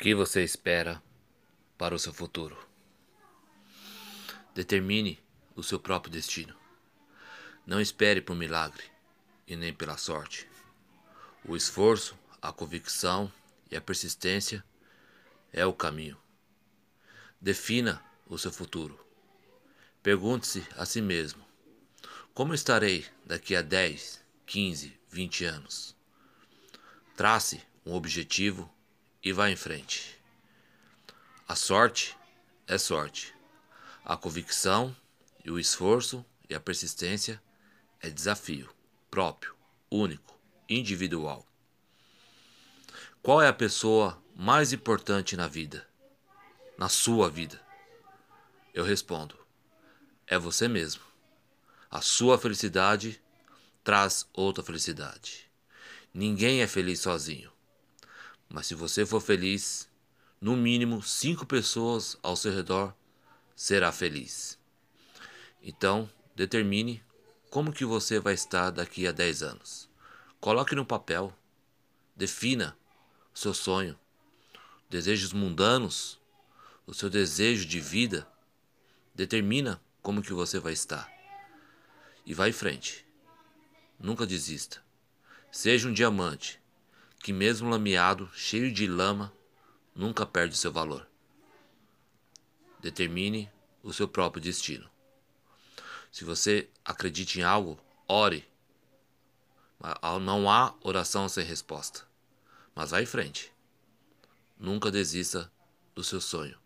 que você espera para o seu futuro? Determine o seu próprio destino. Não espere por milagre e nem pela sorte. O esforço, a convicção e a persistência é o caminho. Defina o seu futuro. Pergunte-se a si mesmo: como estarei daqui a 10, 15, 20 anos? Trace um objetivo e vá em frente. A sorte é sorte. A convicção e o esforço e a persistência é desafio próprio, único, individual. Qual é a pessoa mais importante na vida? Na sua vida? Eu respondo: é você mesmo. A sua felicidade traz outra felicidade. Ninguém é feliz sozinho. Mas se você for feliz, no mínimo cinco pessoas ao seu redor será feliz. Então, determine como que você vai estar daqui a 10 anos. Coloque no papel. Defina o seu sonho, desejos mundanos, o seu desejo de vida. Determina como que você vai estar. E vá em frente. Nunca desista. Seja um diamante que mesmo lameado, cheio de lama, nunca perde seu valor. Determine o seu próprio destino. Se você acredita em algo, ore. Não há oração sem resposta. Mas vá em frente. Nunca desista do seu sonho.